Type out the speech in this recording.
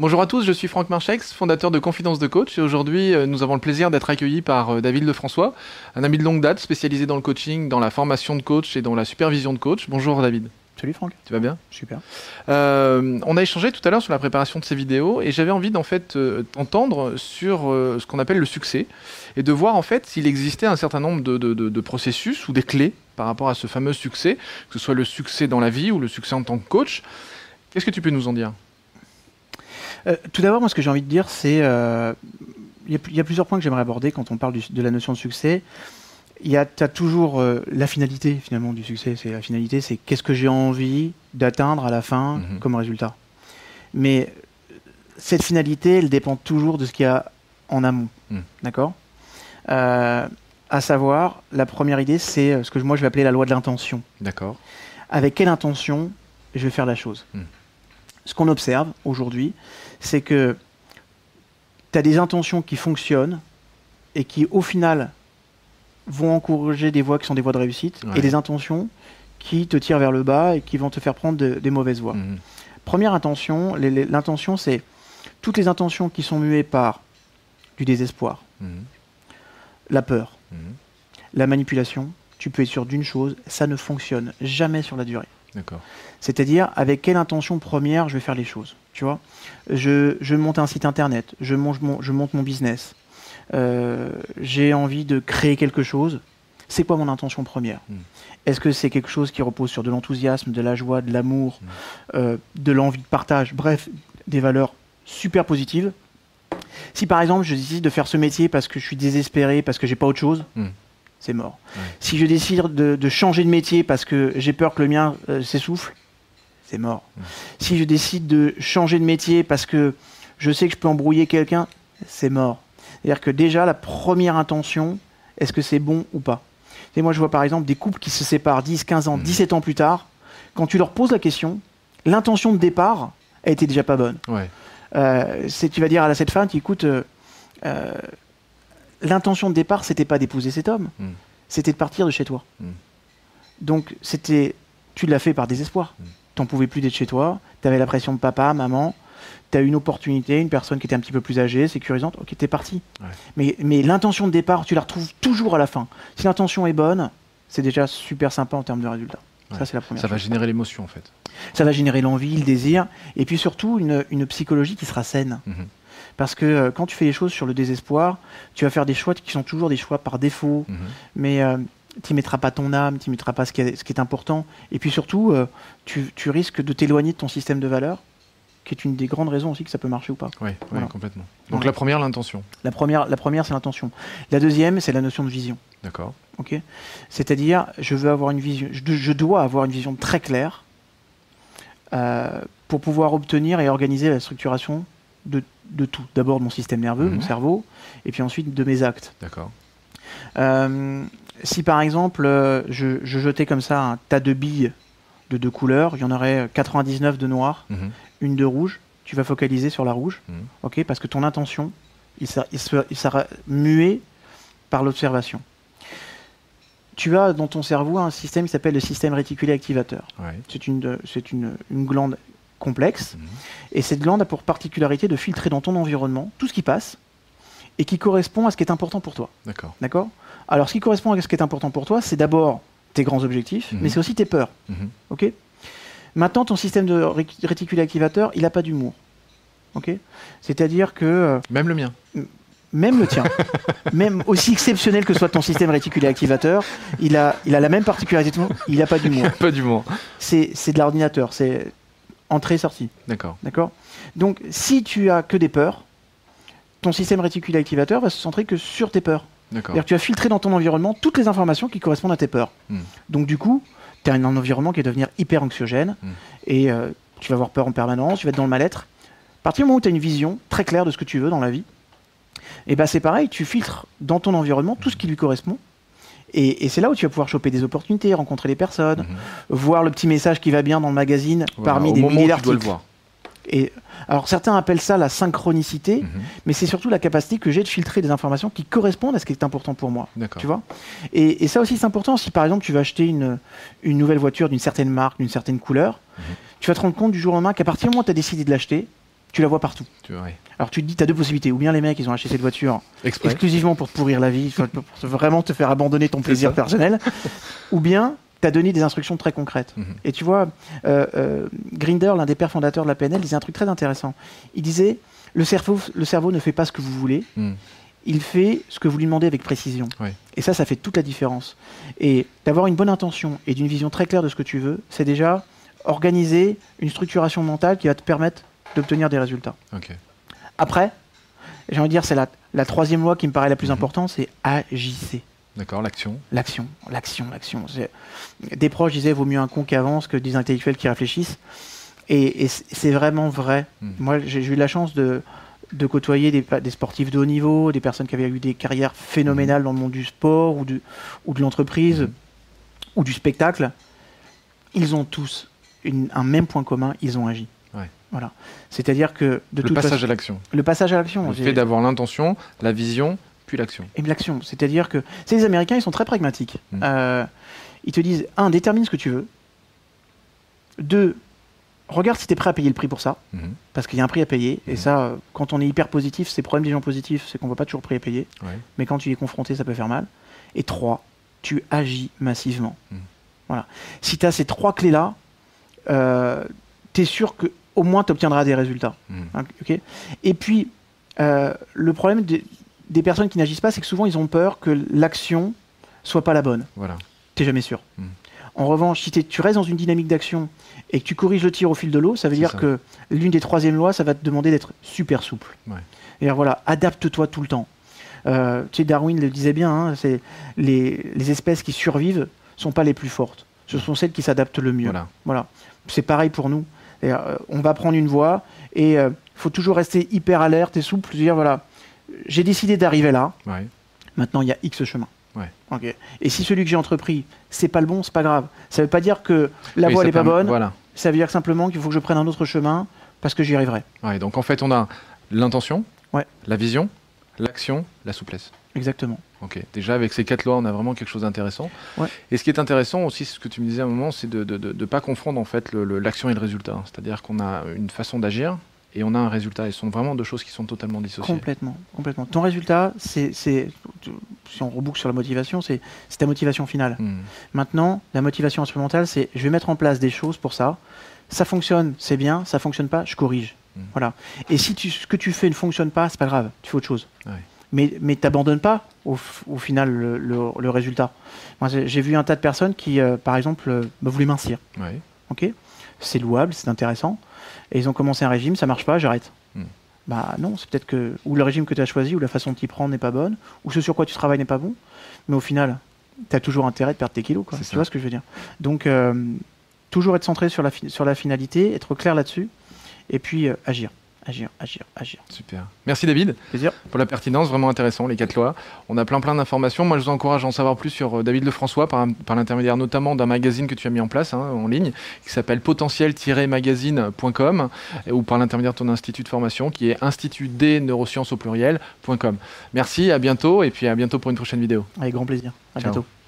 Bonjour à tous, je suis Franck Marchex, fondateur de Confidence de Coach et aujourd'hui euh, nous avons le plaisir d'être accueillis par euh, David Lefrançois, un ami de longue date spécialisé dans le coaching, dans la formation de coach et dans la supervision de coach. Bonjour David. Salut Franck. Tu vas bien? Super. Euh, on a échangé tout à l'heure sur la préparation de ces vidéos et j'avais envie d'en fait euh, t'entendre sur euh, ce qu'on appelle le succès et de voir en fait s'il existait un certain nombre de, de- de- de processus ou des clés par rapport à ce fameux succès, que ce soit le succès dans la vie ou le succès en tant que coach. Qu'est-ce que tu peux nous en dire? Euh, tout d'abord, moi, ce que j'ai envie de dire, c'est. euh, Il y, a y plusieurs points que j'aimerais aborder quand on parle du- de la notion de succès. Il y a as toujours euh, la finalité, finalement, du succès. C'est La finalité, c'est qu'est-ce que j'ai envie d'atteindre à la fin Mhm. comme résultat. Mais cette finalité, elle dépend toujours de ce qu'il y a en amont. Mhm. D'accord? À savoir, la première idée, c'est ce que moi je vais appeler la loi de l'intention. D'accord. avec quelle intention je vais faire la chose? Hmm. Ce qu'on observe aujourd'hui, c'est que tu as des intentions qui fonctionnent et qui, au final, vont encourager des voies qui sont des voies de réussite Ouais. et des intentions qui te tirent vers le bas et qui vont te faire prendre de- des mauvaises voies. Mhm. Première intention, l'intention, c'est toutes les intentions qui sont muées par du désespoir, Mhm. la peur, Mhm. la manipulation. Tu peux être sûr d'une chose, ça ne fonctionne jamais sur la durée. D'accord. C'est-à-dire avec quelle intention première je vais faire les choses? Tu vois, je, je monte un site internet, je monte mon, je monte mon business, euh, j'ai envie de créer quelque chose. C'est quoi mon intention première Mm. Est-ce que c'est quelque chose qui repose sur de l'enthousiasme, de la joie, de l'amour, Mm. euh, de l'envie de partage, bref, des valeurs super positives Si par exemple je décide de faire ce métier parce que je suis désespéré, parce que j'ai pas autre chose, Mm. c'est mort. Ouais. Si je décide de, de changer de métier parce que j'ai peur que le mien euh, s'essouffle, c'est mort. Si je décide de changer de métier parce que je sais que je peux embrouiller quelqu'un, c'est mort. C'est-à-dire que déjà, la première intention, est-ce que c'est bon ou pas? Et moi, je vois par exemple des couples qui se séparent 10, 15 ans, Mhm. 17 ans plus tard. Quand tu leur poses la question, l'intention de départ, elle était déjà pas bonne. Ouais. Euh, tu vas dire à cette femme écoute euh, euh, l'intention de départ c'était pas d'épouser cet homme Mm. c'était de partir de chez toi Mm. donc c'était tu l'as fait par désespoir Mm. T'en pouvais plus d'être chez toi t'avais la pression de papa maman t'as eu une opportunité une personne qui était un petit peu plus âgée sécurisante ok t'es parti Ouais. mais, mais l'intention de départ tu la retrouves toujours à la fin si l'intention est bonne c'est déjà super sympa en termes de résultats Ouais. ça c'est la première Ça va générer l'émotion en fait. ça va générer l'envie le désir et puis surtout une, une psychologie qui sera saine Mhm. parce que euh, quand tu fais les choses sur le désespoir, tu vas faire des choix qui sont toujours des choix par défaut, Mhm. mais euh, tu mettras pas ton âme, tu mettras pas ce qui est, ce qui est important. Et puis surtout, euh, tu, tu risques de t'éloigner de ton système de valeurs, qui est une des grandes raisons aussi que ça peut marcher ou pas. Voilà. complètement. Donc Ouais. la première, l'intention. La première, la première c'est l'intention. La deuxième, c'est la notion de vision. D'accord. ok C'est-à-dire, je veux avoir une vision, je, je dois avoir une vision très claire euh, pour pouvoir obtenir et organiser la structuration de, de tout. D'abord de mon système nerveux, Mhm. mon cerveau, et puis ensuite de mes actes. D'accord. Euh, si par exemple, euh, je, je jetais comme ça un tas de billes de deux couleurs, il y en aurait 99 de noir, Mhm. une de rouge, tu vas focaliser sur la rouge, Mhm. ok Parce que ton intention, il sera, il sera- il sera mué par l'observation. Tu as dans ton cerveau un système qui s'appelle le système réticulé activateur. Ouais. C'est une, une, une glande complexe, Mhm. et cette glande a pour particularité de filtrer dans ton environnement tout ce qui passe et qui correspond à ce qui est important pour toi. D'accord. D'accord? Alors, ce qui correspond à ce qui est important pour toi, c'est d'abord tes grands objectifs, Mhm. mais c'est aussi tes peurs. Mhm. Ok? Maintenant, ton système de ré- réticulé activateur, il n'a pas d'humour. Ok? C'est-à-dire que euh, Même le mien. même le tien, même aussi exceptionnel que soit ton système réticulé activateur, il a, il a la même particularité il n'a pas d'humour. Pas moins. C'est c'est de l'ordinateur, c'est entrée-sortie. D'accord. D'accord? Donc, si tu as que des peurs, ton système réticulé activateur va se centrer que sur tes peurs. D'accord. Tu vas filtrer dans ton environnement toutes les informations qui correspondent à tes peurs. Hmm. Donc du coup, tu as un environnement qui va devenir hyper anxiogène Hmm. et euh, tu vas avoir peur en permanence, tu vas être dans le mal-être. À partir du moment où tu as une vision très claire de ce que tu veux dans la vie, et ben c'est pareil, tu filtres dans ton environnement tout ce qui lui correspond. Et, et c'est là où tu vas pouvoir choper des opportunités, rencontrer les personnes, Mhm. voir le petit message qui va bien dans le magazine Voilà, parmi des milliers d'articles. Et alors certains appellent ça la synchronicité, Mhm. mais c'est surtout la capacité que j'ai de filtrer des informations qui correspondent à ce qui est important pour moi. Tu vois et, et ça aussi, c'est important. Si par exemple, tu vas acheter une, une nouvelle voiture d'une certaine marque, d'une certaine couleur, Mhm. tu vas te rendre compte du jour au lendemain qu'à partir du moment où tu as décidé de l'acheter, tu la vois partout. Tu vois. Alors tu te dis, tu as deux possibilités. Ou bien les mecs, ils ont acheté cette voiture Exprès. exclusivement pour te pourrir la vie, pour vraiment te faire abandonner ton plaisir personnel. Ou bien tu as donné des instructions très concrètes. Mhm. Et tu vois, euh, euh, Grinder, l'un des pères fondateurs de la PNL, disait un truc très intéressant. Il disait, le cerveau, le cerveau ne fait pas ce que vous voulez, Hmm. il fait ce que vous lui demandez avec précision. Et ça, ça fait toute la différence. Et d'avoir une bonne intention et d'une vision très claire de ce que tu veux, c'est déjà organiser une structuration mentale qui va te permettre d'obtenir des résultats. Après, j'ai envie de dire, c'est la, la troisième loi qui me paraît la plus Mhm. importante, c'est agissez. D'accord, l'action. L'action, l'action, l'action. Des proches disaient vaut mieux un con qui avance que des intellectuels qui réfléchissent. Et, c'est vraiment vrai. Mhm. Moi, j'ai eu la chance de, de côtoyer des, sportifs de haut niveau, des personnes qui avaient eu des carrières phénoménales dans le monde du sport ou, du, ou de l'entreprise Mhm. ou du spectacle. Ils ont tous une- un même point commun, ils ont agi. Ouais. Voilà. C'est-à-dire que de Le toute passage façon- à l'action. le passage à l'action. Le fait d'avoir l'intention, la vision, puis l'action. et de l'action. C'est-à-dire que c'est les Américains, ils sont très pragmatiques. Mm. Euh, ils te disent un, détermine ce que tu veux. Deux, regarde si tu es prêt à payer le prix pour ça, Mhm. parce qu'il y a un prix à payer. Et Mhm. ça, quand on est hyper positif, c'est le problème des gens positifs, c'est qu'on voit pas toujours le prix à payer. Ouais. Mais quand tu y es confronté, ça peut faire mal. Et trois, tu agis massivement. Mm. Voilà. Si tu as ces trois clés-là, euh, tu es sûr que au moins tu obtiendras des résultats. Et puis, euh, le problème des, des personnes qui n'agissent pas, c'est que souvent ils ont peur que l'action soit pas la bonne. Voilà. T'es jamais sûr. Mm. En revanche, si tu restes dans une dynamique d'action et que tu corriges le tir au fil de l'eau, ça veut dire ça. que l'une des troisièmes lois, ça va te demander d'être super souple. Ouais. Et voilà, adapte-toi tout le temps. Euh, tu sais, Darwin le disait bien, hein, c'est les, les espèces qui survivent sont pas les plus fortes. Ce sont celles qui s'adaptent le mieux. Voilà. Voilà. C'est pareil pour nous. Euh, on va prendre une voie et il faut toujours rester hyper alerte et souple. Dire voilà, j'ai décidé d'arriver là. Ouais. Maintenant, il y a X chemin. Ouais. Et si celui que j'ai entrepris, c'est pas le bon, c'est pas grave. Ça veut pas dire que la Oui, voie n'est pas bonne. Voilà. Ça veut dire simplement qu'il faut que je prenne un autre chemin parce que j'y arriverai. Ouais, donc en fait, on a l'intention, Ouais. la vision, l'action, la souplesse. Exactement. Ok. Déjà, avec ces quatre lois, on a vraiment quelque chose d'intéressant. Ouais. Et ce qui est intéressant aussi, ce que tu me disais à un moment, c'est de ne pas confondre en fait l'action et le résultat. C'est-à-dire qu'on a une façon d'agir et on a un résultat. Et ce sont vraiment deux choses qui sont totalement dissociées. Complètement, complètement. Ton résultat, c'est, si on reboucle sur la motivation, c'est, ta motivation finale. Hmm. Maintenant, la motivation instrumentale, c'est je vais mettre en place des choses pour ça. Ça fonctionne, c'est bien. Ça fonctionne pas, je corrige. Mm. Voilà. Et si tu- ce que tu fais ne fonctionne pas, c'est pas grave. Tu fais autre chose. Ouais. Mais mais t'abandonnes pas au, final le, le- le résultat. Moi, j'ai vu un tas de personnes qui, euh, par exemple, euh, bah, voulaient mincir. Ouais. Ok, c'est louable, c'est intéressant. Et ils ont commencé un régime, ça marche pas, j'arrête. Hmm. Bah non, c'est peut-être que ou le régime que tu as choisi, ou la façon de t'y prendre n'est pas bonne, ou ce sur quoi tu travailles n'est pas bon. Mais au final, tu as toujours intérêt de perdre tes kilos. Quoi. Tu ça. vois ce que je veux dire? Donc, euh, toujours être centré sur la, sur la finalité, être clair là-dessus, et puis euh, agir, agir, agir, agir. Super. Merci David Plaisir. pour la pertinence, vraiment intéressant, les quatre lois. On a plein plein d'informations. Moi, je vous encourage à en savoir plus sur euh, David Lefrançois par, par l'intermédiaire notamment d'un magazine que tu as mis en place hein, en ligne, qui s'appelle potentiel-magazine.com ou par l'intermédiaire de ton institut de formation qui est institut des neurosciences au pluriel.com. Merci, à bientôt et puis à bientôt pour une prochaine vidéo. Avec grand plaisir. À Ciao. bientôt.